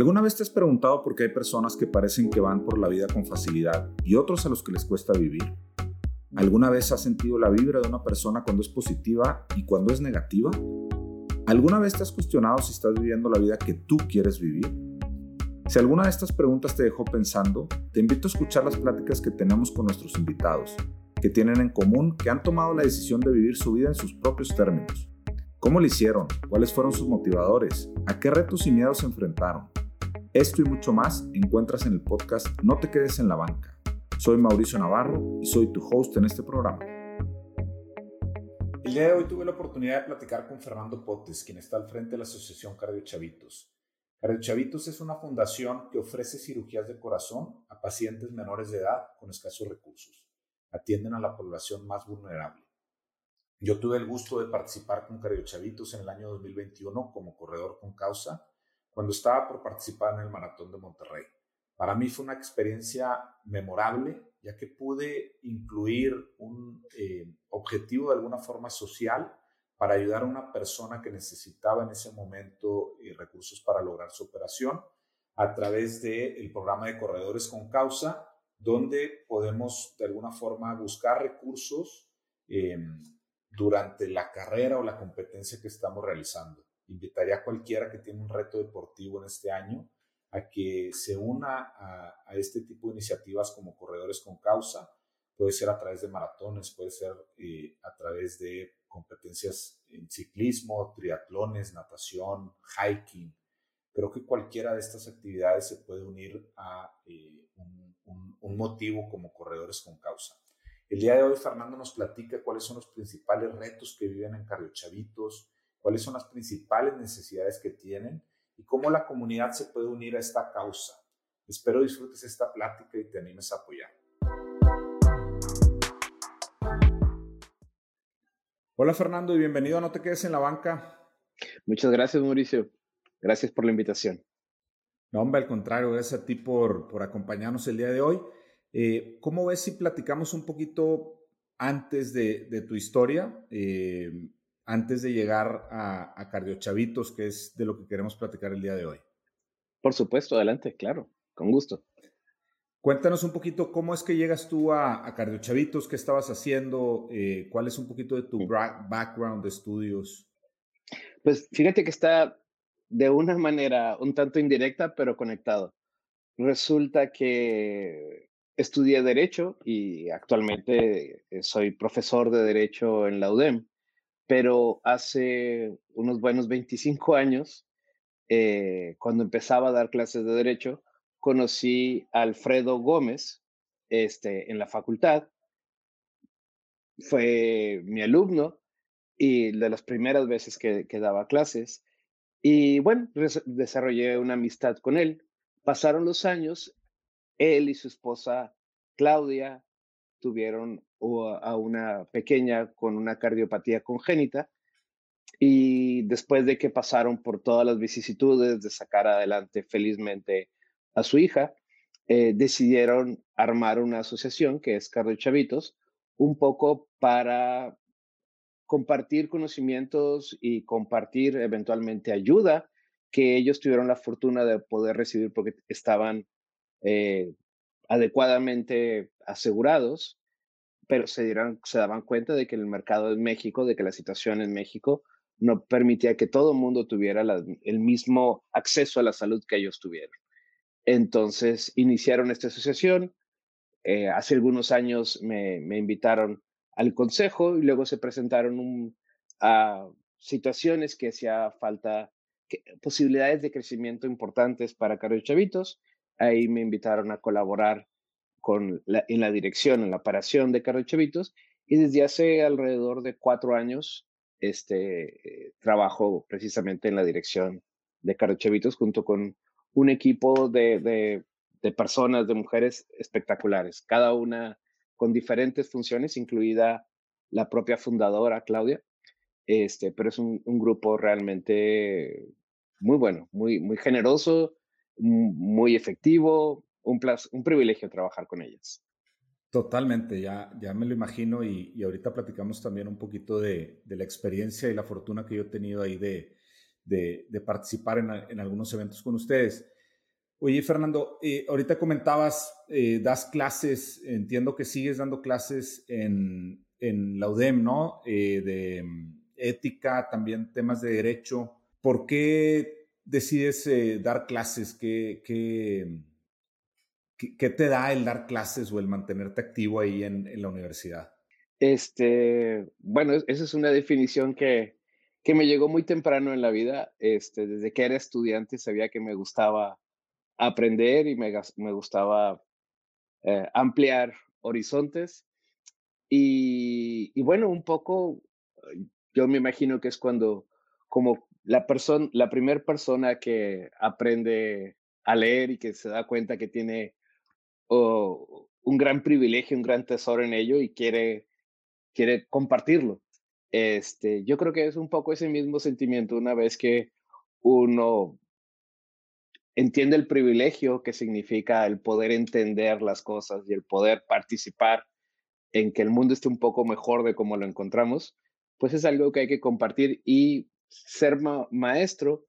¿Alguna vez te has preguntado por qué hay personas que parecen que van por la vida con facilidad y otros a los que les cuesta vivir? ¿Alguna vez has sentido la vibra de una persona cuando es positiva y cuando es negativa? ¿Alguna vez te has cuestionado si estás viviendo la vida que tú quieres vivir? Si alguna de estas preguntas te dejó pensando, te invito a escuchar las pláticas que tenemos con nuestros invitados, que tienen en común que han tomado la decisión de vivir su vida en sus propios términos. ¿Cómo lo hicieron? ¿Cuáles fueron sus motivadores? ¿A qué retos y miedos se enfrentaron? Esto y mucho más encuentras en el podcast No te quedes en la banca. Soy Mauricio Navarro y soy tu host en este programa. El día de hoy tuve la oportunidad de platicar con Fernando Potes, quien está al frente de la Asociación Cardio Chavitos. Cardio Chavitos es una fundación que ofrece cirugías de corazón a pacientes menores de edad con escasos recursos. Atienden a la población más vulnerable. Yo tuve el gusto de participar con Cardio Chavitos en el año 2021 como corredor con causa cuando estaba por participar en el Maratón de Monterrey. Para mí fue una experiencia memorable, ya que pude incluir un eh, objetivo de alguna forma social para ayudar a una persona que necesitaba en ese momento eh, recursos para lograr su operación a través del programa de Corredores con Causa, donde podemos de alguna forma buscar recursos em, durante la carrera o la competencia que estamos realizando invitaría a cualquiera que tiene un reto deportivo en este año a que se una a, este tipo de iniciativas como Corredores con Causa. Puede ser a través de maratones, puede ser eh, a través de competencias en ciclismo, triatlones, natación, hiking. Creo que cualquiera de estas actividades se puede unir a eh, un, motivo como Corredores con Causa. El día de hoy Fernando nos platica cuáles son los principales retos que viven en Cardiochavitos, cuáles son las principales necesidades que tienen y cómo la comunidad se puede unir a esta causa. Espero disfrutes esta plática y te animes a apoyar. Hola Fernando y bienvenido a No te quedes en la banca. Muchas gracias Mauricio. Gracias por la invitación. No, hombre, al contrario, gracias a ti por, por acompañarnos el día de hoy. Eh, ¿Cómo ves si platicamos un poquito antes de, de tu historia? Eh, antes de llegar a, a Cardiochavitos, que es de lo que queremos platicar el día de hoy. Por supuesto, adelante, claro, con gusto. Cuéntanos un poquito cómo es que llegas tú a, a Cardiochavitos, qué estabas haciendo, eh, cuál es un poquito de tu background de estudios. Pues fíjate que está de una manera un tanto indirecta, pero conectado. Resulta que estudié Derecho y actualmente eh, soy profesor de Derecho en la UDEM pero hace unos buenos 25 años, eh, cuando empezaba a dar clases de derecho, conocí a Alfredo Gómez este, en la facultad. Fue mi alumno y de las primeras veces que, que daba clases. Y bueno, desarrollé una amistad con él. Pasaron los años, él y su esposa Claudia tuvieron a una pequeña con una cardiopatía congénita y después de que pasaron por todas las vicisitudes de sacar adelante felizmente a su hija, eh, decidieron armar una asociación que es Cardio Chavitos, un poco para compartir conocimientos y compartir eventualmente ayuda que ellos tuvieron la fortuna de poder recibir porque estaban eh, adecuadamente asegurados, pero se, dieron, se daban cuenta de que el mercado en México, de que la situación en México no permitía que todo el mundo tuviera el mismo acceso a la salud que ellos tuvieron. Entonces iniciaron esta asociación. Eh, hace algunos años me, invitaron al consejo y luego se presentaron a situaciones que hacía falta, posibilidades de crecimiento importantes para Carlos Chavitos Ahí me invitaron a colaborar con en la dirección, en la operación de Carlos Chavitos. Y desde hace alrededor de cuatro años este, eh, trabajo precisamente en la dirección de Carlos Chavitos junto con un equipo de, de, personas, de mujeres espectaculares, cada una con diferentes funciones, incluida la propia fundadora, Claudia. Este, pero es un, un grupo realmente muy bueno, muy, muy generoso, muy efectivo, un, un privilegio trabajar con ellas. Totalmente, ya, ya me lo imagino y, y ahorita platicamos también un poquito de, de, la experiencia y la fortuna que yo he tenido ahí de, de, participar en, en, algunos eventos con ustedes. Oye, Fernando, eh, ahorita comentabas, eh, das clases, entiendo que sigues dando clases en, en la UDEM, ¿no? Eh, de mm, ética, también temas de derecho. ¿Por qué decides dar clases? ¿Qué, qué, qué, te da el dar clases o el mantenerte activo ahí en, en la universidad? Este, bueno, esa es una definición que, que me llegó muy temprano en la vida. Este, desde que era estudiante sabía que me gustaba aprender y me, me gustaba eh, ampliar horizontes. Y, y, bueno, un poco, yo me imagino que es cuando, como la persona, la primera persona que aprende a leer y que se da cuenta que tiene oh, un gran privilegio, un gran tesoro en ello y quiere, quiere compartirlo. Este, yo creo que es un poco ese mismo sentimiento una vez que uno entiende el privilegio que significa el poder entender las cosas y el poder participar en que el mundo esté un poco mejor de como lo encontramos, pues es algo que hay que compartir y ser maestro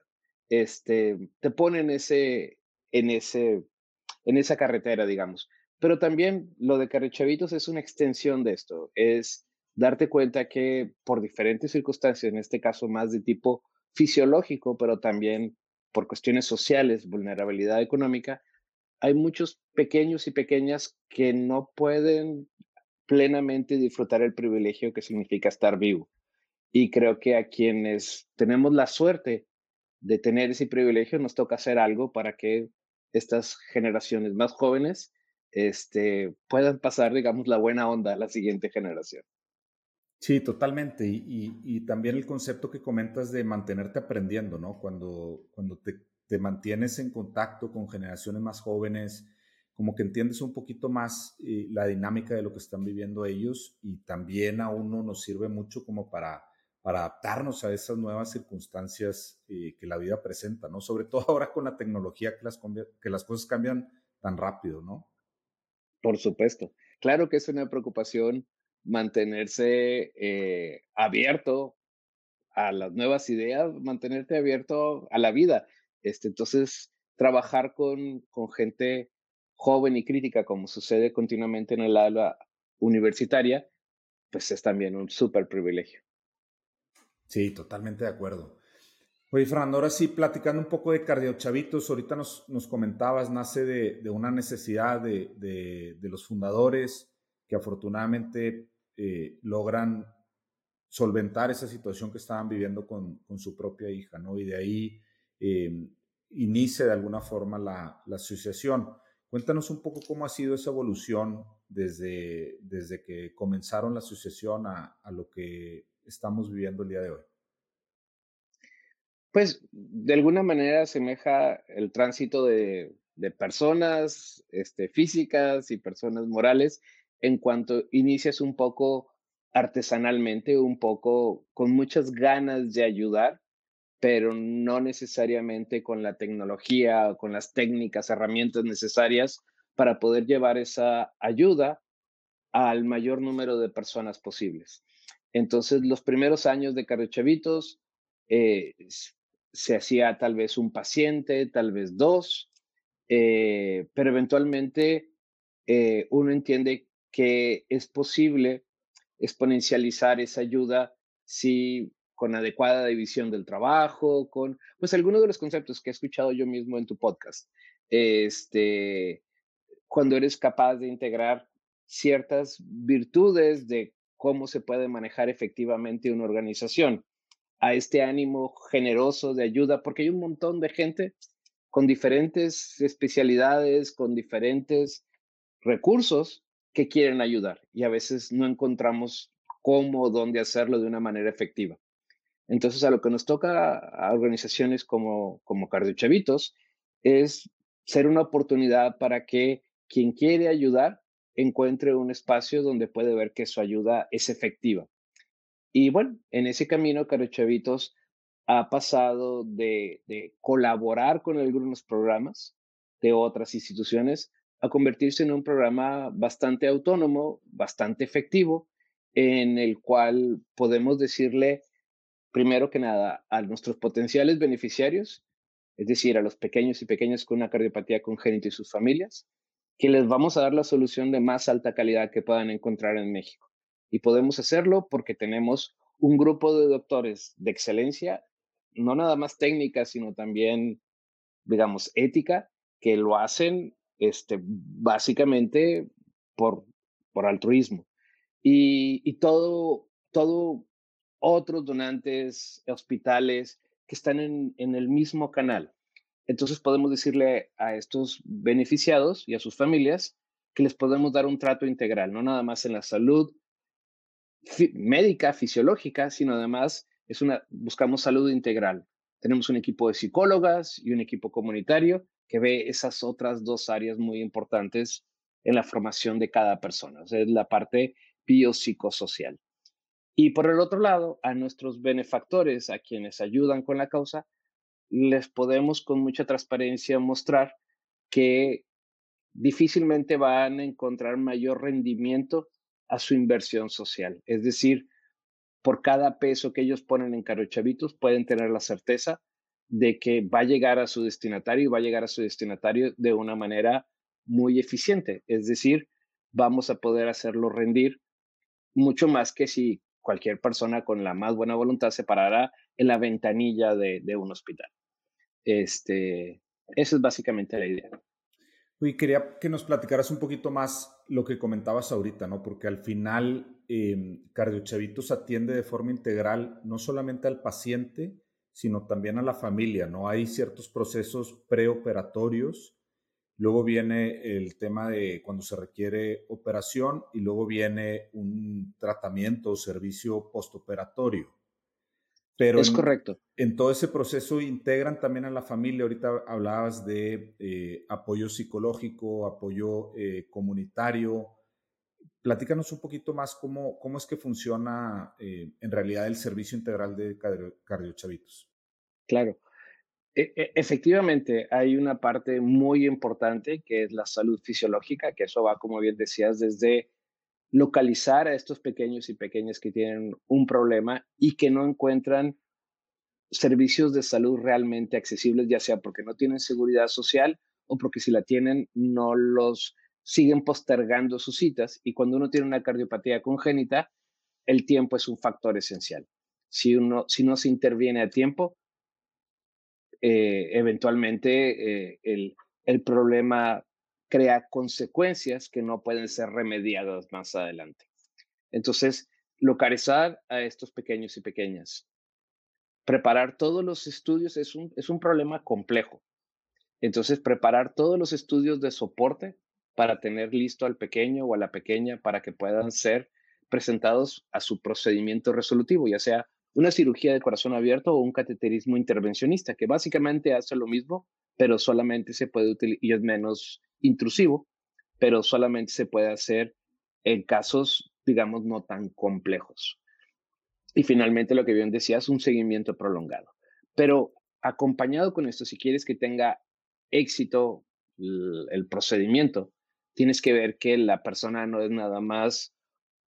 este, te pone en, ese, en, ese, en esa carretera, digamos. Pero también lo de Carrechavitos es una extensión de esto, es darte cuenta que por diferentes circunstancias, en este caso más de tipo fisiológico, pero también por cuestiones sociales, vulnerabilidad económica, hay muchos pequeños y pequeñas que no pueden plenamente disfrutar el privilegio que significa estar vivo. Y creo que a quienes tenemos la suerte de tener ese privilegio, nos toca hacer algo para que estas generaciones más jóvenes este, puedan pasar, digamos, la buena onda a la siguiente generación. Sí, totalmente. Y, también el concepto que comentas de mantenerte aprendiendo, ¿no? Cuando, cuando te, mantienes en contacto con generaciones más jóvenes, como que entiendes un poquito más eh, la dinámica de lo que están viviendo ellos y también a uno nos sirve mucho como para, para adaptarnos a esas nuevas circunstancias eh, que la vida presenta, ¿no? Sobre todo ahora con la tecnología que las, cosas cambian tan rápido, ¿no? Por supuesto. Claro que es una preocupación mantenerse eh, abierto a las nuevas ideas, mantenerte abierto a la vida. Este, entonces, trabajar con, con gente joven y crítica, como sucede continuamente en el aula universitaria, pues es también un súper privilegio. Sí, totalmente de acuerdo. Oye, Fernando, ahora sí, platicando un poco de cardiochavitos, ahorita nos, nos comentabas, nace de, de una necesidad de, de, de, los fundadores que afortunadamente eh, logran solventar esa situación que estaban viviendo con, con su propia hija, ¿no? Y de ahí eh, inicia de alguna forma la, la, asociación. Cuéntanos un poco cómo ha sido esa evolución desde, desde que comenzaron la asociación a, a lo que estamos viviendo el día de hoy. Pues de alguna manera asemeja el tránsito de, personas este, físicas y personas morales en cuanto inicias un poco artesanalmente, un poco con muchas ganas de ayudar, pero no necesariamente con la tecnología o con las técnicas, herramientas necesarias para poder llevar esa ayuda al mayor número de personas posibles. Entonces, los primeros años de Carrechavitos eh, se hacía tal vez un paciente, tal vez dos, eh, pero eventualmente eh, uno entiende que es posible exponencializar esa ayuda si con adecuada división del trabajo, con pues algunos de los conceptos que he escuchado yo mismo en tu podcast. Este, cuando eres capaz de integrar ciertas virtudes de cómo se puede manejar efectivamente una organización a este ánimo generoso de ayuda, porque hay un montón de gente con diferentes especialidades, con diferentes recursos que quieren ayudar y a veces no encontramos cómo o dónde hacerlo de una manera efectiva. Entonces, a lo que nos toca a organizaciones como, como Chavitos es ser una oportunidad para que quien quiere ayudar encuentre un espacio donde puede ver que su ayuda es efectiva. Y bueno, en ese camino, Chavitos ha pasado de, de colaborar con algunos programas de otras instituciones a convertirse en un programa bastante autónomo, bastante efectivo, en el cual podemos decirle, primero que nada, a nuestros potenciales beneficiarios, es decir, a los pequeños y pequeñas con una cardiopatía congénita y sus familias, que les vamos a dar la solución de más alta calidad que puedan encontrar en México. Y podemos hacerlo porque tenemos un grupo de doctores de excelencia, no nada más técnica, sino también, digamos, ética, que lo hacen este, básicamente por, por altruismo. Y, y todo, todo otros donantes, hospitales que están en, en el mismo canal. Entonces podemos decirle a estos beneficiados y a sus familias que les podemos dar un trato integral, no nada más en la salud médica, fisiológica, sino además es una, buscamos salud integral. Tenemos un equipo de psicólogas y un equipo comunitario que ve esas otras dos áreas muy importantes en la formación de cada persona, o sea, es la parte biopsicosocial. Y por el otro lado, a nuestros benefactores, a quienes ayudan con la causa, les podemos con mucha transparencia mostrar que difícilmente van a encontrar mayor rendimiento a su inversión social. Es decir, por cada peso que ellos ponen en Chavitos, pueden tener la certeza de que va a llegar a su destinatario y va a llegar a su destinatario de una manera muy eficiente. Es decir, vamos a poder hacerlo rendir mucho más que si cualquier persona con la más buena voluntad se parara en la ventanilla de, de un hospital. Este, esa es básicamente la idea. Y quería que nos platicaras un poquito más lo que comentabas ahorita, ¿no? Porque al final eh, Cardiochavitos atiende de forma integral no solamente al paciente, sino también a la familia, ¿no? Hay ciertos procesos preoperatorios, luego viene el tema de cuando se requiere operación y luego viene un tratamiento o servicio postoperatorio. Pero es correcto. En todo ese proceso integran también a la familia. Ahorita hablabas de eh, apoyo psicológico, apoyo eh, comunitario. Platícanos un poquito más cómo, cómo es que funciona eh, en realidad el servicio integral de cardiochavitos. Claro. E, e, efectivamente, hay una parte muy importante que es la salud fisiológica, que eso va, como bien decías, desde localizar a estos pequeños y pequeñas que tienen un problema y que no encuentran servicios de salud realmente accesibles, ya sea porque no tienen seguridad social o porque si la tienen no los siguen postergando sus citas y cuando uno tiene una cardiopatía congénita, el tiempo es un factor esencial. Si, uno, si no se interviene a tiempo, eh, eventualmente eh, el, el problema crea consecuencias que no pueden ser remediadas más adelante. Entonces, localizar a estos pequeños y pequeñas. Preparar todos los estudios es un, es un problema complejo. Entonces, preparar todos los estudios de soporte para tener listo al pequeño o a la pequeña para que puedan ser presentados a su procedimiento resolutivo, ya sea una cirugía de corazón abierto o un cateterismo intervencionista, que básicamente hace lo mismo, pero solamente se puede utilizar y es menos intrusivo, pero solamente se puede hacer en casos, digamos, no tan complejos. Y finalmente, lo que bien decía es un seguimiento prolongado. Pero acompañado con esto, si quieres que tenga éxito el, procedimiento, tienes que ver que la persona no es nada más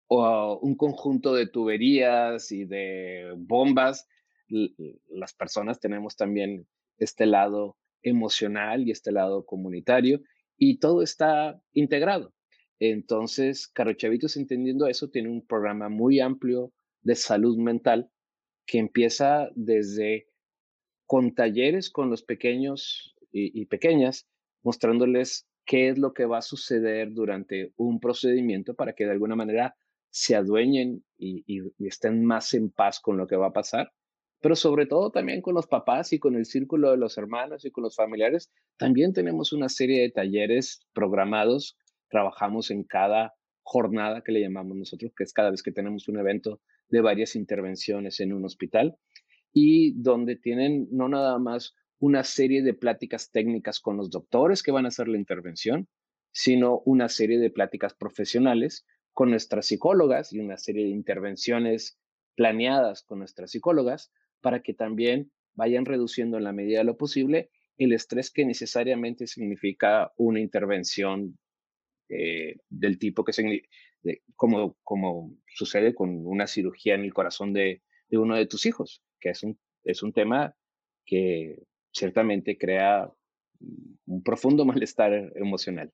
un conjunto de tuberías y de bombas. Las personas tenemos también este lado emocional y este lado comunitario y todo está integrado. Entonces, Chavitos, entendiendo eso, tiene un programa muy amplio de salud mental que empieza desde con talleres con los pequeños y, pequeñas, mostrándoles qué es lo que va a suceder durante un procedimiento para que de alguna manera se adueñen y estén más en paz con lo que va a pasar pero sobre todo también con los papás y con el círculo de los hermanos y con los familiares. También tenemos una serie de talleres programados. Trabajamos en cada jornada que le llamamos nosotros, que es cada vez que tenemos un evento de varias intervenciones en un hospital y donde tienen no nada más una serie de pláticas técnicas con los doctores que van a hacer la intervención, sino una serie de pláticas profesionales con nuestras psicólogas y una serie de intervenciones planeadas con nuestras psicólogas para que también vayan reduciendo en la medida de lo posible el estrés que necesariamente significa una intervención eh, del tipo que se, como, como sucede con una cirugía en el corazón de, uno de tus hijos, que es un, es un tema que ciertamente crea un profundo malestar emocional.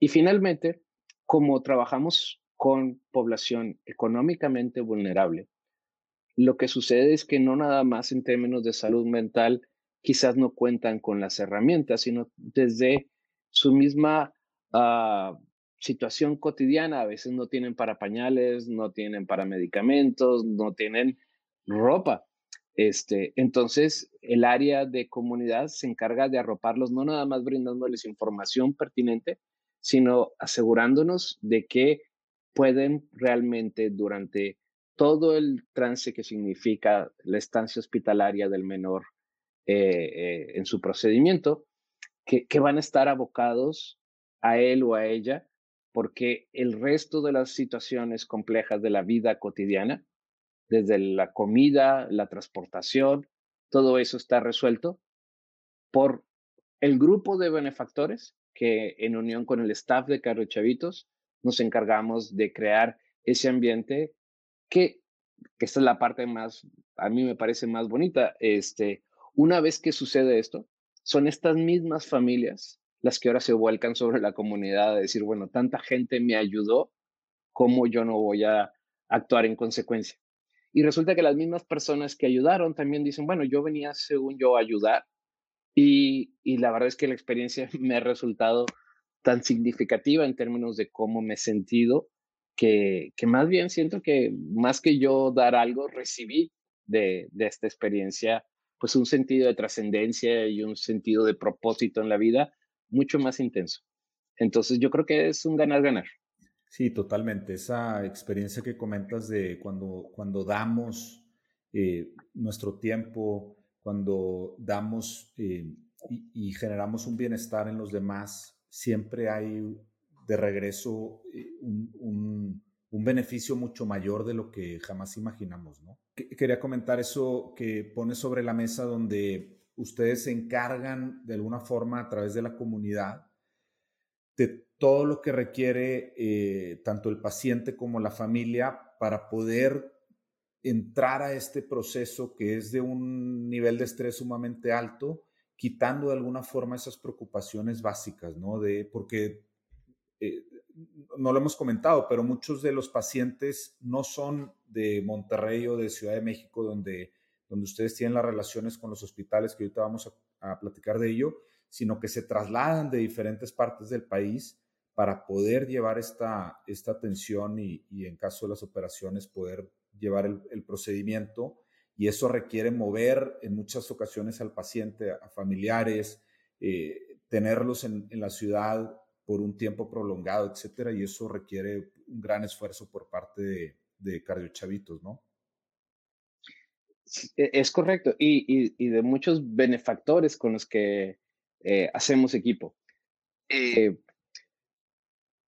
Y finalmente, como trabajamos con población económicamente vulnerable, lo que sucede es que no nada más en términos de salud mental quizás no cuentan con las herramientas, sino desde su misma ah, situación cotidiana. A veces no tienen para pañales, no tienen para medicamentos, no tienen ropa. Este, entonces, el área de comunidad se encarga de arroparlos, no nada más brindándoles información pertinente, sino asegurándonos de que pueden realmente durante todo el trance que significa la estancia hospitalaria del menor eh, eh, en su procedimiento, que, que van a estar abocados a él o a ella, porque el resto de las situaciones complejas de la vida cotidiana, desde la comida, la transportación, todo eso está resuelto por el grupo de benefactores que en unión con el staff de Carlos Chavitos nos encargamos de crear ese ambiente que, que esta es la parte más, a mí me parece más bonita, este, una vez que sucede esto, son estas mismas familias las que ahora se vuelcan sobre la comunidad a decir, bueno, tanta gente me ayudó, ¿cómo yo no voy a actuar en consecuencia? Y resulta que las mismas personas que ayudaron también dicen, bueno, yo venía según yo a ayudar y, y la verdad es que la experiencia me ha resultado tan significativa en términos de cómo me he sentido, que, más bien siento que más que yo dar algo, recibí de, de esta experiencia pues un sentido de trascendencia y un sentido de propósito en la vida mucho más intenso. Entonces yo creo que es un ganar-ganar. Sí, totalmente. Esa experiencia que comentas de cuando, cuando damos eh, nuestro tiempo, cuando damos eh, y, generamos un bienestar en los demás, siempre hay de regreso eh, un, un, beneficio mucho mayor de lo que jamás imaginamos, ¿no? Quería comentar eso que pone sobre la mesa donde ustedes se encargan de alguna forma a través de la comunidad de todo lo que requiere eh, tanto el paciente como la familia para poder entrar a este proceso que es de un nivel de estrés sumamente alto, quitando de alguna forma esas preocupaciones básicas, ¿no? De, porque eh, no lo hemos comentado, pero muchos de los pacientes no son de Monterrey o de Ciudad de México, donde, donde ustedes tienen las relaciones con los hospitales, que ahorita vamos a platicar de ello, sino que se trasladan de diferentes partes del país para poder llevar esta, esta atención y, en caso de las operaciones poder llevar el, procedimiento. Y eso requiere mover en muchas ocasiones al paciente, a familiares, eh, tenerlos en, la ciudad por un tiempo prolongado, etcétera, y eso requiere un gran esfuerzo por parte de, de cardiochavitos, ¿no? E, es correcto, y, y, de muchos benefactores con los que eh, hacemos equipo. Eh,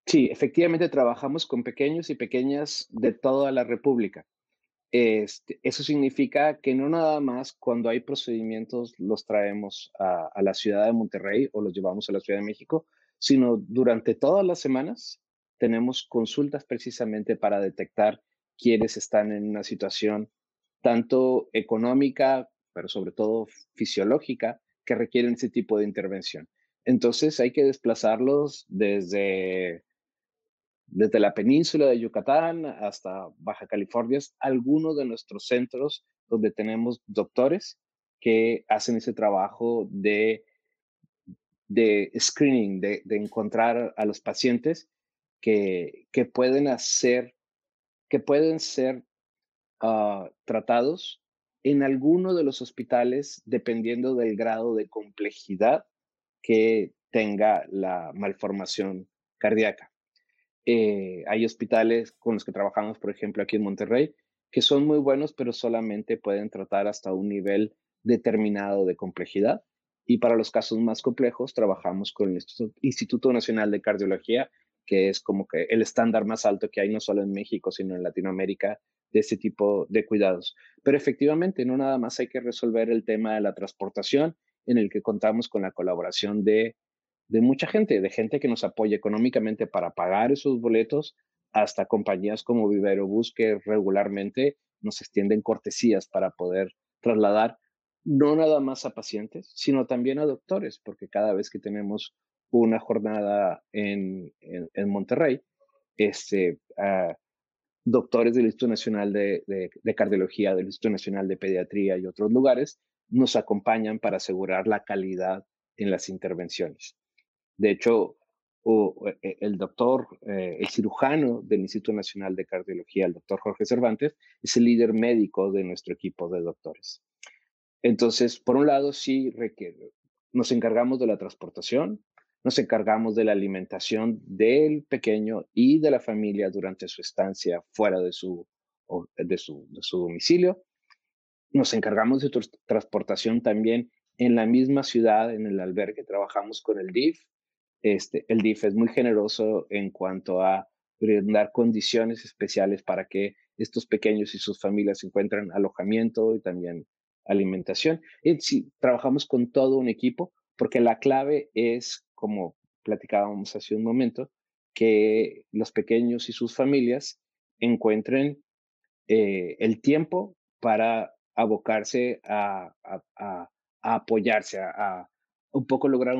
sí, efectivamente trabajamos con pequeños y pequeñas de toda la República. Este, eso significa que no nada más cuando hay procedimientos los traemos a, a, la ciudad de Monterrey o los llevamos a la Ciudad de México, sino durante todas las semanas tenemos consultas precisamente para detectar quiénes están en una situación tanto económica, pero sobre todo fisiológica, que requieren ese tipo de intervención. Entonces hay que desplazarlos desde, desde la península de Yucatán hasta Baja California, algunos de nuestros centros donde tenemos doctores que hacen ese trabajo de, de screening, de, encontrar a los pacientes que, que pueden hacer, que pueden ser ah, tratados en alguno de los hospitales dependiendo del grado de complejidad que tenga la malformación cardíaca. Eh, hay hospitales con los que trabajamos, por ejemplo, aquí en Monterrey, que son muy buenos, pero solamente pueden tratar hasta un nivel determinado de complejidad. Y para los casos más complejos, trabajamos con el Instituto Nacional de Cardiología, que es como que el estándar más alto que hay no solo en México, sino en Latinoamérica de este tipo de cuidados. Pero efectivamente, no nada más hay que resolver el tema de la transportación, en el que contamos con la colaboración de, de mucha gente, de gente que nos apoya económicamente para pagar esos boletos, hasta compañías como Vivero Bus que regularmente nos extienden cortesías para poder trasladar no nada más a pacientes, sino también a doctores, porque cada vez que tenemos una jornada en, en, Monterrey, este, doctores del Instituto Nacional de, de, Cardiología, del Instituto Nacional de Pediatría y otros lugares nos acompañan para asegurar la calidad en las intervenciones. De hecho, e, el doctor, eh, el cirujano del Instituto Nacional de Cardiología, el doctor Jorge Cervantes, es el líder médico de nuestro equipo de doctores. Entonces, por un lado, sí nos encargamos de la transportación, nos encargamos de la alimentación del pequeño y de la familia durante su estancia fuera de su, de su, domicilio. Nos encargamos de transportación también en la misma ciudad, en el albergue. Trabajamos con el DIF, este, el DIF es muy generoso en cuanto a brindar condiciones especiales para que estos pequeños y sus familias encuentren alojamiento y también alimentación. Y sí, trabajamos con todo un equipo porque la clave es, como platicábamos hace un momento, que los pequeños y sus familias encuentren eh, el tiempo para abocarse a, apoyarse, a, un poco lograr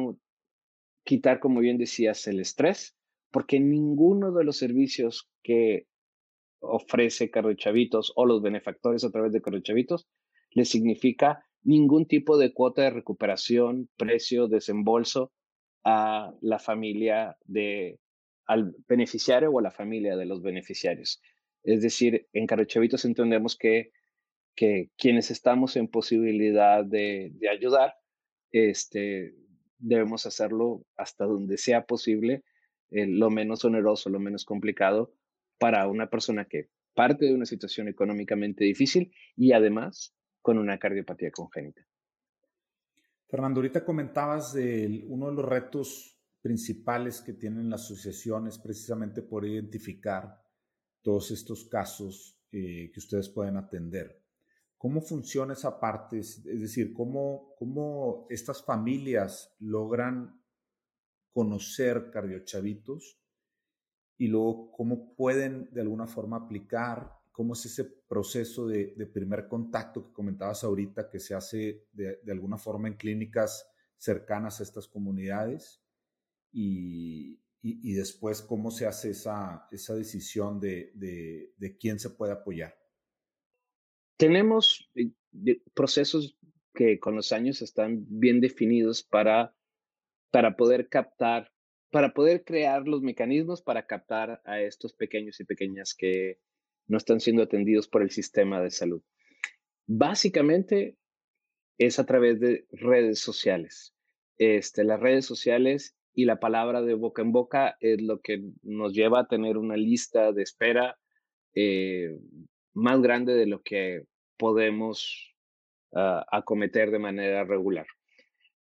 quitar, como bien decías, el estrés, porque ninguno de los servicios que ofrece Carro Chavitos o los benefactores a través de Carro Chavitos le significa ningún tipo de cuota de recuperación, precio, desembolso a la familia de al beneficiario o a la familia de los beneficiarios. Es decir, en Chavitos entendemos que, que quienes estamos en posibilidad de, de ayudar, este, debemos hacerlo hasta donde sea posible, eh, lo menos oneroso, lo menos complicado para una persona que parte de una situación económicamente difícil y además con una cardiopatía congénita. Fernando, ahorita comentabas de uno de los retos principales que tienen las asociaciones precisamente por identificar todos estos casos eh, que ustedes pueden atender. ¿Cómo funciona esa parte? Es decir, ¿cómo, cómo estas familias logran conocer cardiochavitos y luego cómo pueden de alguna forma aplicar, cómo es ese proceso de, primer contacto que comentabas ahorita que se hace de, alguna forma en clínicas cercanas a estas comunidades y, y, después cómo se hace esa, esa decisión de, de quién se puede apoyar. Tenemos eh, procesos que con los años están bien definidos para, para poder captar, para poder crear los mecanismos para captar a estos pequeños y pequeñas que no están siendo atendidos por el sistema de salud. Básicamente es a través de redes sociales. Este, las redes sociales y la palabra de boca en boca es lo que nos lleva a tener una lista de espera eh, más grande de lo que podemos ah, acometer de manera regular.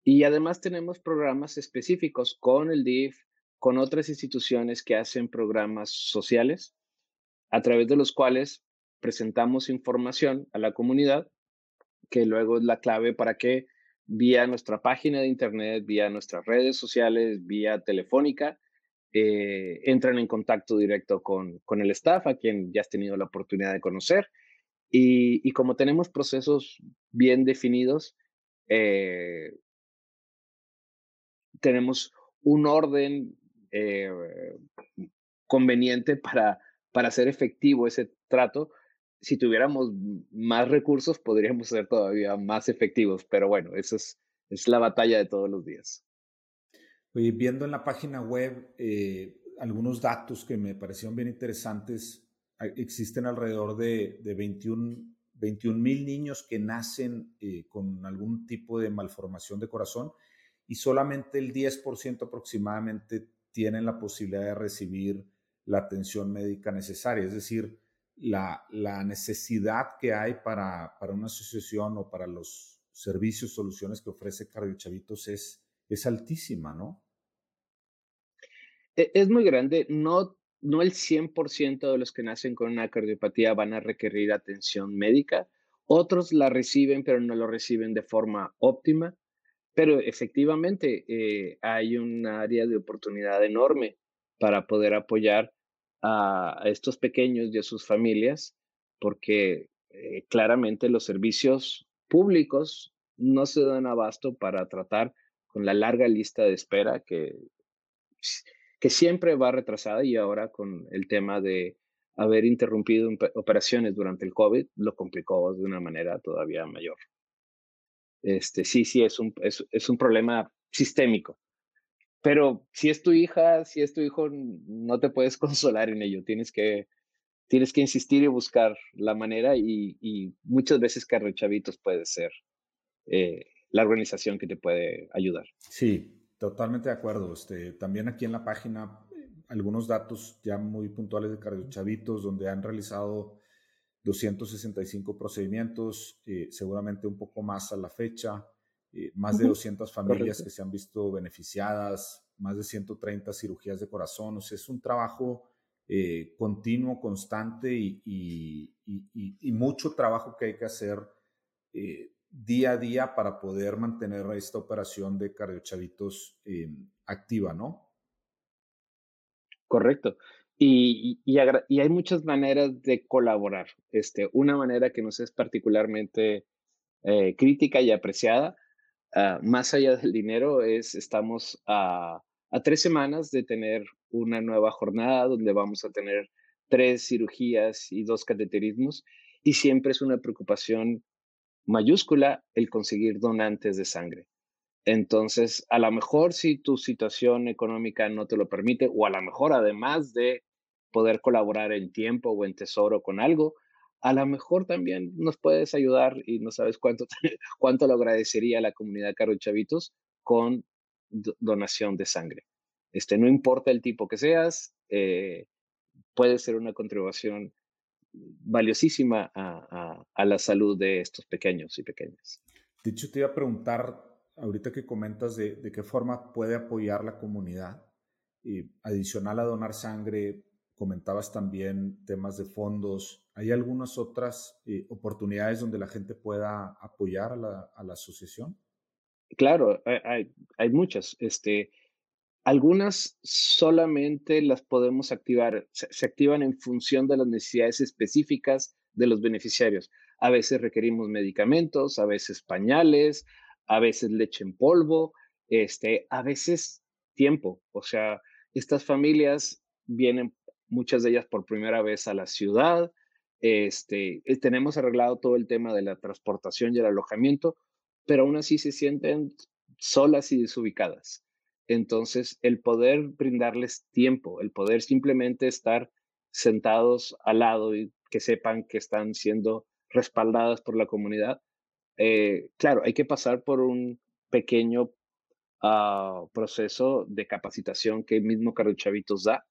Y además tenemos programas específicos con el DIF, con otras instituciones que hacen programas sociales, a través de los cuales presentamos información a la comunidad, que luego es la clave para que vía nuestra página de internet, vía nuestras redes sociales, vía telefónica, eh, entran en contacto directo con, con el staff, a quien ya has tenido la oportunidad de conocer. Y, como tenemos procesos bien definidos, eh, tenemos un orden eh, conveniente para, para hacer efectivo ese trato. Si tuviéramos más recursos, podríamos ser todavía más efectivos, pero bueno, esa es, la batalla de todos los días. Oye, viendo en la página web eh, algunos datos que me parecieron bien interesantes, existen alrededor de, de 21 mil niños que nacen eh, con algún tipo de malformación de corazón y solamente el 10% aproximadamente tienen la posibilidad de recibir la atención médica necesaria. Es decir, la, la necesidad que hay para, para, una asociación o para los servicios, soluciones que ofrece Cardiochavitos es, es altísima, ¿no? E, es muy grande. No, no el 100% de los que nacen con una cardiopatía van a requerir atención médica. Otros la reciben, pero no lo reciben de forma óptima. Pero efectivamente eh, hay un área de oportunidad enorme para poder apoyar a, estos pequeños y a sus familias, porque eh, claramente los servicios públicos no se dan abasto para tratar con la larga lista de espera que, que siempre va retrasada y ahora con el tema de haber interrumpido operaciones durante el COVID lo complicó de una manera todavía mayor. Este, sí, sí, es un, es, es un problema sistémico. Pero si es tu hija, si es tu hijo, no te puedes consolar en ello. Tienes que, tienes que insistir y buscar la manera y, y muchas veces Carlos Chavitos puede ser eh, la organización que te puede ayudar. Sí, totalmente de acuerdo. Este, también aquí en la página algunos datos ya muy puntuales de Cardio Chavitos, donde han realizado 265 procedimientos, eh, seguramente un poco más a la fecha, eh, más de 200 familias que se han visto beneficiadas, más de 130 cirugías de corazón. O sea, es un trabajo eh, continuo, constante y, mucho trabajo que hay que hacer día a día para poder mantener esta operación de cardiochavitos activa, ¿no? Correcto. Y, y, hay muchas maneras de colaborar. Este, una manera que nos es particularmente eh, crítica y apreciada, ah, más allá del dinero, es estamos a, a, tres semanas de tener una nueva jornada donde vamos a tener tres cirugías y dos cateterismos y siempre es una preocupación mayúscula el conseguir donantes de sangre. Entonces, a lo mejor si tu situación económica no te lo permite, o a lo mejor además de poder colaborar en tiempo o en tesoro con algo, a lo mejor también nos puedes ayudar y no sabes cuánto, cuánto lo agradecería a la comunidad Caro Chavitos con donación de sangre. Este, no importa el tipo que seas, eh, puede ser una contribución valiosísima a, a, la salud de estos pequeños y pequeñas. Dicho, te iba a preguntar ahorita que comentas de, de qué forma puede apoyar la comunidad, y adicional a donar sangre, comentabas también temas de fondos. ¿Hay algunas otras eh, oportunidades donde la gente pueda apoyar a la, asociación? Claro, hay, hay, muchas. Este, algunas solamente las podemos activar, se, se, activan en función de las necesidades específicas de los beneficiarios. A veces requerimos medicamentos, a veces pañales, a veces leche en polvo, este, a veces tiempo. O sea, estas familias vienen, muchas de ellas por primera vez a la ciudad. Este, eh, tenemos arreglado todo el tema de la transportación y el alojamiento, pero aún así se sienten solas y desubicadas. Entonces, el poder brindarles tiempo, el poder simplemente estar sentados al lado y que sepan que están siendo respaldadas por la comunidad, eh, claro, hay que pasar por un pequeño ah, proceso de capacitación que el mismo Carlos Chavitos da,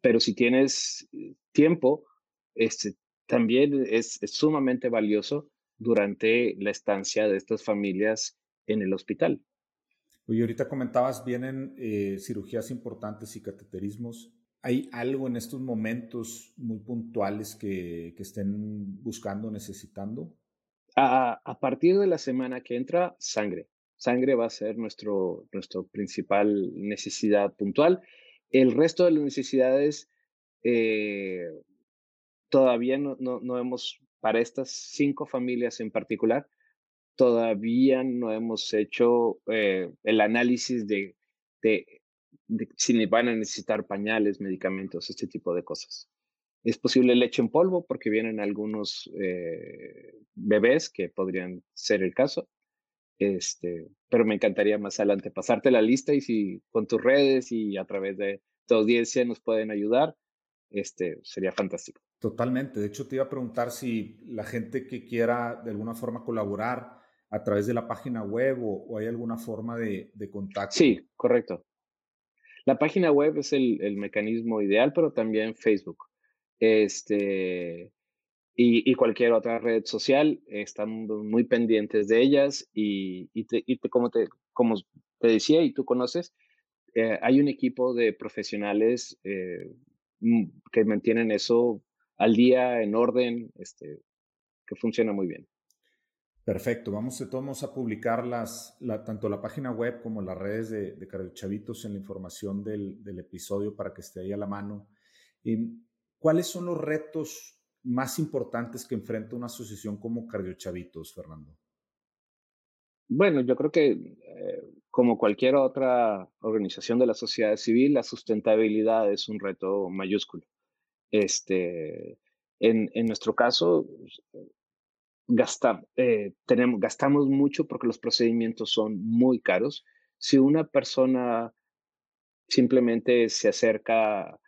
pero si tienes eh, tiempo, este, también es, sumamente valioso durante la estancia de estas familias en el hospital. Oye, ahorita comentabas, vienen eh, cirugías importantes y cateterismos. ¿Hay algo en estos momentos muy puntuales que, que estén buscando, necesitando? A, partir de la semana que entra, sangre. Sangre va a ser nuestro, nuestro principal necesidad puntual. El resto de las necesidades eh, todavía no, no, hemos, para estas cinco familias en particular, todavía no hemos hecho eh, el análisis de, si van a necesitar pañales, medicamentos, este tipo de cosas. Es posible leche en polvo porque vienen algunos eh, bebés que podrían ser el caso. Este, pero me encantaría más adelante pasarte la lista y si con tus redes y a través de tu audiencia nos pueden ayudar, este, sería fantástico. Totalmente. De hecho, te iba a preguntar si la gente que quiera de alguna forma colaborar a través de la página web o, hay alguna forma de, de, contacto. Sí, correcto. La página web es el, el mecanismo ideal, pero también Facebook este, y, cualquier otra red social, estamos muy pendientes de ellas y, y, como, te, como te decía y tú conoces, eh, hay un equipo de profesionales eh, mm, que mantienen eso al día, en orden, este, que funciona muy bien. Perfecto, vamos, vamos a publicar las, la, tanto la página web como las redes de, de en la información del, del, episodio para que esté ahí a la mano. Y ¿Cuáles son los retos más importantes que enfrenta una asociación como Cardiochavitos, Fernando? Bueno, yo creo que eh, como cualquier otra organización de la sociedad civil, la sustentabilidad es un reto mayúsculo. Este, en, en nuestro caso, eh, tenemos, gastamos mucho porque los procedimientos son muy caros. Si una persona simplemente se acerca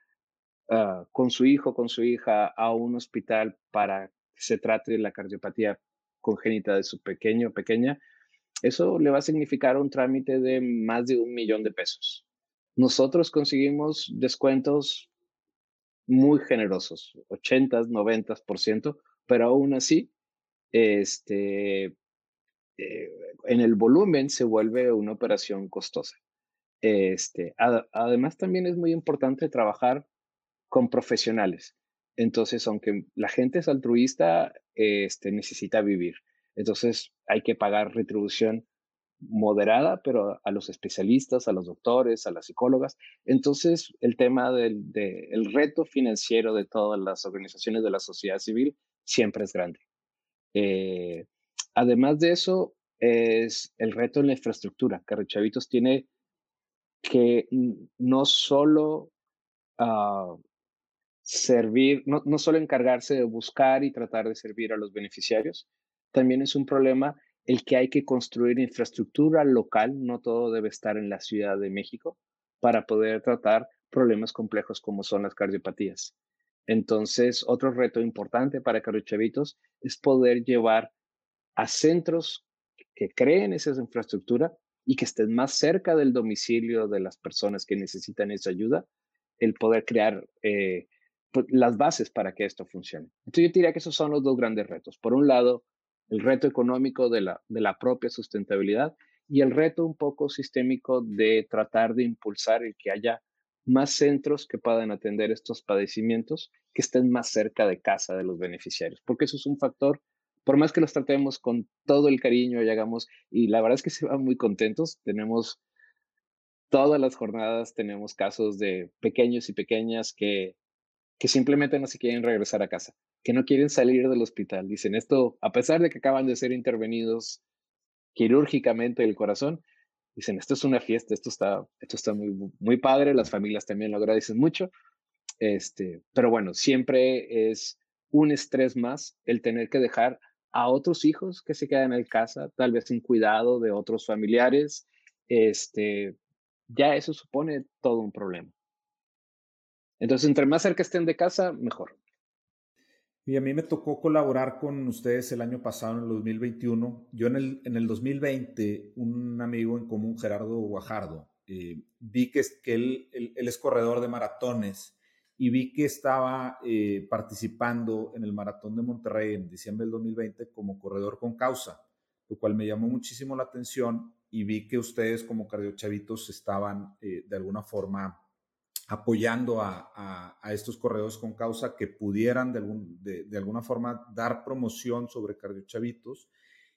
ah, con su hijo, con su hija a un hospital para que se trate de la cardiopatía congénita de su pequeño o pequeña, eso le va a significar un trámite de más de un millón de pesos. Nosotros conseguimos descuentos muy generosos, 80, 90%, pero aún así este, eh, en el volumen se vuelve una operación costosa. Este, además, también es muy importante trabajar con profesionales. Entonces, aunque la gente es altruista, este, necesita vivir. Entonces, hay que pagar retribución moderada, pero a los especialistas, a los doctores, a las psicólogas. Entonces, el tema del el reto financiero de todas las organizaciones de la sociedad civil siempre es grande. Eh, además de eso, es el reto en la infraestructura. Carrichavitos tiene que no solo ah, servir, no, no solo encargarse de buscar y tratar de servir a los beneficiarios, también es un problema el que hay que construir infraestructura local, no todo debe estar en la Ciudad de México, para poder tratar problemas complejos como son las cardiopatías. Entonces, otro reto importante para Chavitos es poder llevar a centros que creen esa infraestructura y que estén más cerca del domicilio de las personas que necesitan esa ayuda, el poder crear eh, las bases para que esto funcione. Entonces, yo diría que esos son los dos grandes retos. Por un lado, el reto económico de la, de la propia sustentabilidad y el reto un poco sistémico de tratar de impulsar el que haya más centros que puedan atender estos padecimientos que estén más cerca de casa de los beneficiarios, porque eso es un factor, por más que los tratemos con todo el cariño y hagamos, y la verdad es que se van muy contentos, tenemos todas las jornadas, tenemos casos de pequeños y pequeñas que, que simplemente no se quieren regresar a casa, que no quieren salir del hospital. Dicen esto, a pesar de que acaban de ser intervenidos quirúrgicamente del corazón, dicen, esto es una fiesta, esto está, esto está muy, muy padre, las familias también lo agradecen mucho. Este, pero bueno, siempre es un estrés más el tener que dejar a otros hijos que se quedan en casa, tal vez sin cuidado de otros familiares. Este, ya eso supone todo un problema. Entonces, entre más cerca estén de casa, mejor. Y a mí me tocó colaborar con ustedes el año pasado, en el 2021. Yo en el, en el 2020, un amigo en común, Gerardo Guajardo, eh, vi que, que él, él, es corredor de maratones y vi que estaba eh, participando en el Maratón de Monterrey en diciembre del 2020 como corredor con causa, lo cual me llamó muchísimo la atención y vi que ustedes como cardiochavitos estaban eh, de alguna forma apoyando a, estos corredores con causa que pudieran de, alguna forma dar promoción sobre cardiochavitos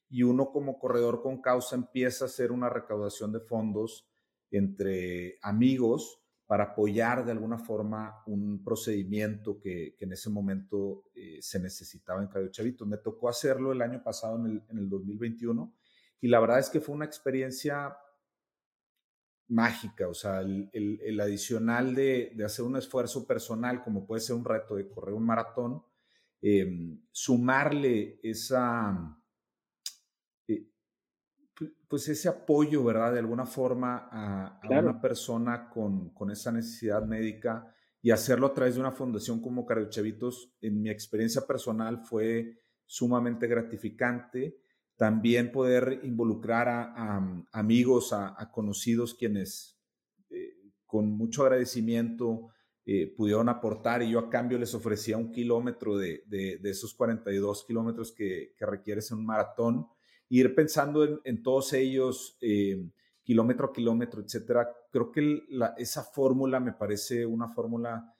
y uno como corredor con causa empieza a hacer una recaudación de fondos entre amigos para apoyar de alguna forma un procedimiento que, en ese momento eh, se necesitaba en cardiochavitos. Me tocó hacerlo el año pasado, en el, en el 2021, y la verdad es que fue una experiencia mágica, o sea, el, adicional de, hacer un esfuerzo personal, como puede ser un reto de correr un maratón, em, sumarle esa, eh, pues ese apoyo, ¿verdad? De alguna forma a, una persona con, con, esa necesidad médica y hacerlo a través de una fundación como Cardiochavitos, en mi experiencia personal fue sumamente gratificante también poder involucrar a, mm, amigos, a, conocidos quienes eh, con mucho agradecimiento eh, pudieron aportar y yo a cambio les ofrecía un kilómetro de, esos 42 kilómetros que, que requieres en un maratón, ir pensando en, todos ellos, eh, kilómetro a kilómetro, etcétera. Creo que esa fórmula me parece una fórmula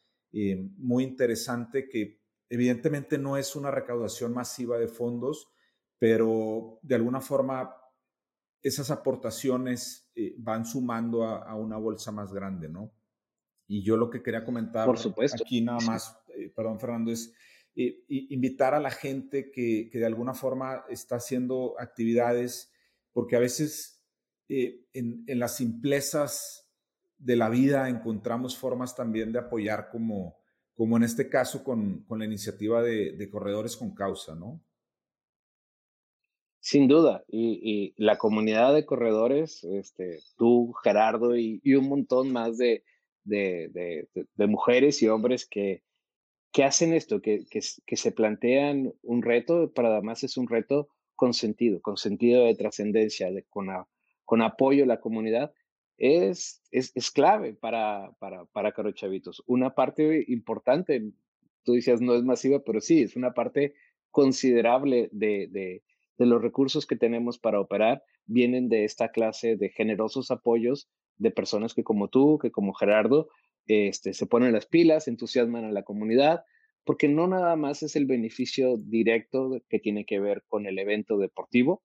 muy interesante que evidentemente no es una recaudación masiva de fondos, pero de alguna forma esas aportaciones eh, van sumando a, una bolsa más grande, ¿no? Y yo lo que quería comentar Por supuesto. aquí nada más, eh, perdón Fernando, es eh, invitar a la gente que, que, de alguna forma está haciendo actividades porque a veces eh, en, las simplezas de la vida encontramos formas también de apoyar como, como en este caso con, con la iniciativa de, Corredores con Causa, ¿no? Sin duda, y, la comunidad de corredores, este, tú, Gerardo, y, un montón más de, mujeres y hombres que, que hacen esto, que, que, se plantean un reto, pero además es un reto con sentido, con sentido de trascendencia, con, con apoyo a la comunidad, es, es, es clave para, para, para Chavitos. Una parte importante, tú decías no es masiva, pero sí, es una parte considerable de, de, de los recursos que tenemos para operar, vienen de esta clase de generosos apoyos de personas que como tú, que como Gerardo, este, se ponen las pilas, entusiasman a la comunidad, porque no nada más es el beneficio directo que tiene que ver con el evento deportivo,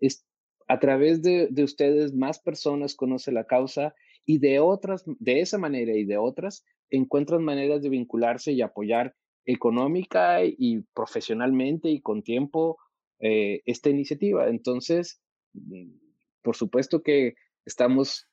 es a través de, ustedes más personas conocen la causa y de otras, de esa manera y de otras, encuentran maneras de vincularse y apoyar económica y profesionalmente y con tiempo eh, esta iniciativa. Entonces, mm, por supuesto que estamos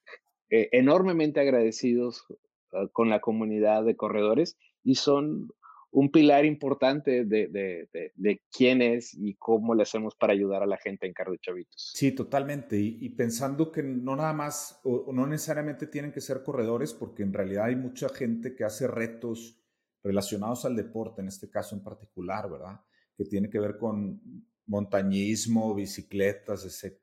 eh, enormemente agradecidos ah, con la comunidad de corredores y son un pilar importante de, de, de, quién es y cómo le hacemos para ayudar a la gente en Cardio Chavitos. Sí, totalmente. Y, pensando que no nada más o, no necesariamente tienen que ser corredores, porque en realidad hay mucha gente que hace retos relacionados al deporte, en este caso en particular, ¿verdad? Que tiene que ver con montañismo, bicicletas, ese,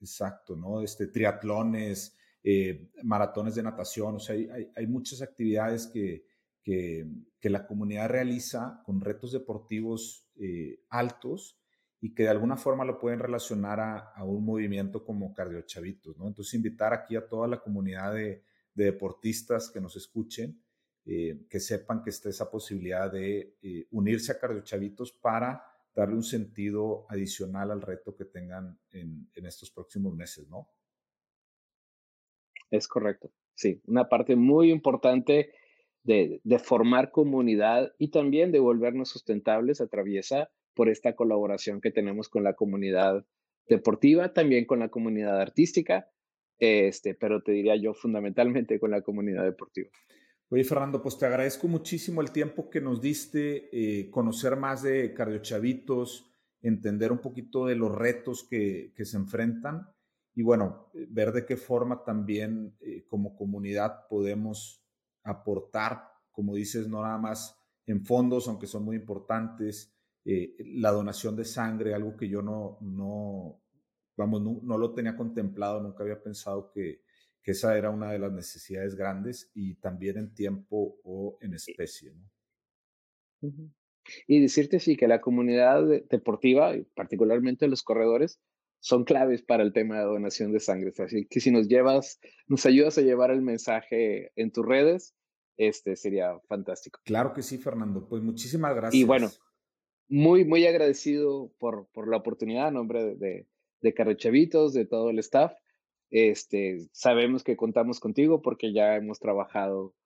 exacto, ¿no? Este, triatlones, eh, maratones de natación, o sea, hay, hay muchas actividades que que, la comunidad realiza con retos deportivos eh, altos y que de alguna forma lo pueden relacionar a, un movimiento como Cardiochavitos, ¿no? Entonces invitar aquí a toda la comunidad de, deportistas que nos escuchen, eh, que sepan que está esa posibilidad de eh, unirse a Cardiochavitos para darle un sentido adicional al reto que tengan en, estos próximos meses, ¿no? Es correcto, sí, una parte muy importante de, formar comunidad y también de volvernos sustentables atraviesa por esta colaboración que tenemos con la comunidad deportiva, también con la comunidad artística, este, pero te diría yo fundamentalmente con la comunidad deportiva. Oye, Fernando, pues te agradezco muchísimo el tiempo que nos diste, eh, conocer más de Cardiochavitos, entender un poquito de los retos que, que se enfrentan y bueno, ver de qué forma también eh, como comunidad podemos aportar, como dices, no nada más en fondos, aunque son muy importantes, eh, la donación de sangre, algo que yo no, no vamos, no, lo tenía contemplado, nunca había pensado que, que, esa era una de las necesidades grandes y también en tiempo o en especie. Y decirte sí que la comunidad deportiva, particularmente los corredores, son claves para el tema de donación de sangre. Así que si nos llevas, nos ayudas a llevar el mensaje en tus redes, este sería fantástico. Claro que sí, Fernando. Pues muchísimas gracias. Y bueno, muy, muy agradecido por, por la oportunidad en nombre de, de, Carrechavitos, de todo el staff. Este, sabemos que contamos contigo porque ya hemos trabajado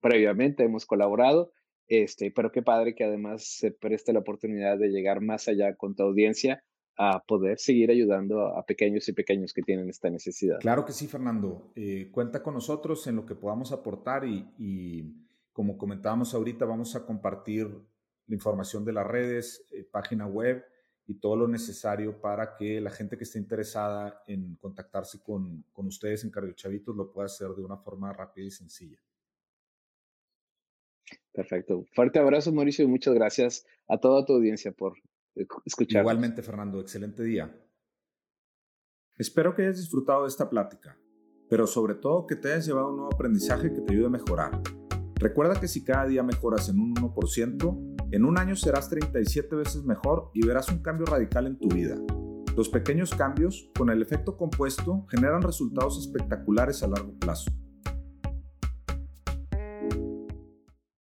previamente, hemos colaborado. Este, pero qué padre que además se preste la oportunidad de llegar más allá con tu audiencia a poder seguir ayudando a pequeños y pequeños que tienen esta necesidad. Claro que sí, Fernando. Eh, cuenta con nosotros en lo que podamos aportar y, como comentábamos ahorita, vamos a compartir la información de las redes, eh, página web y todo lo necesario para que la gente que esté interesada en contactarse con, con ustedes en Chavitos lo pueda hacer de una forma rápida y sencilla. Perfecto. Fuerte abrazo, Mauricio, y muchas gracias a toda tu audiencia por escuchar. Igualmente, Fernando, excelente día. Espero que hayas disfrutado de esta plática, pero sobre todo que te hayas llevado un nuevo aprendizaje que te ayude a mejorar. Recuerda que si cada día mejoras en un 1%, en un año serás 37 veces mejor y verás un cambio radical en tu vida. Los pequeños cambios, con el efecto compuesto, generan resultados espectaculares a largo plazo.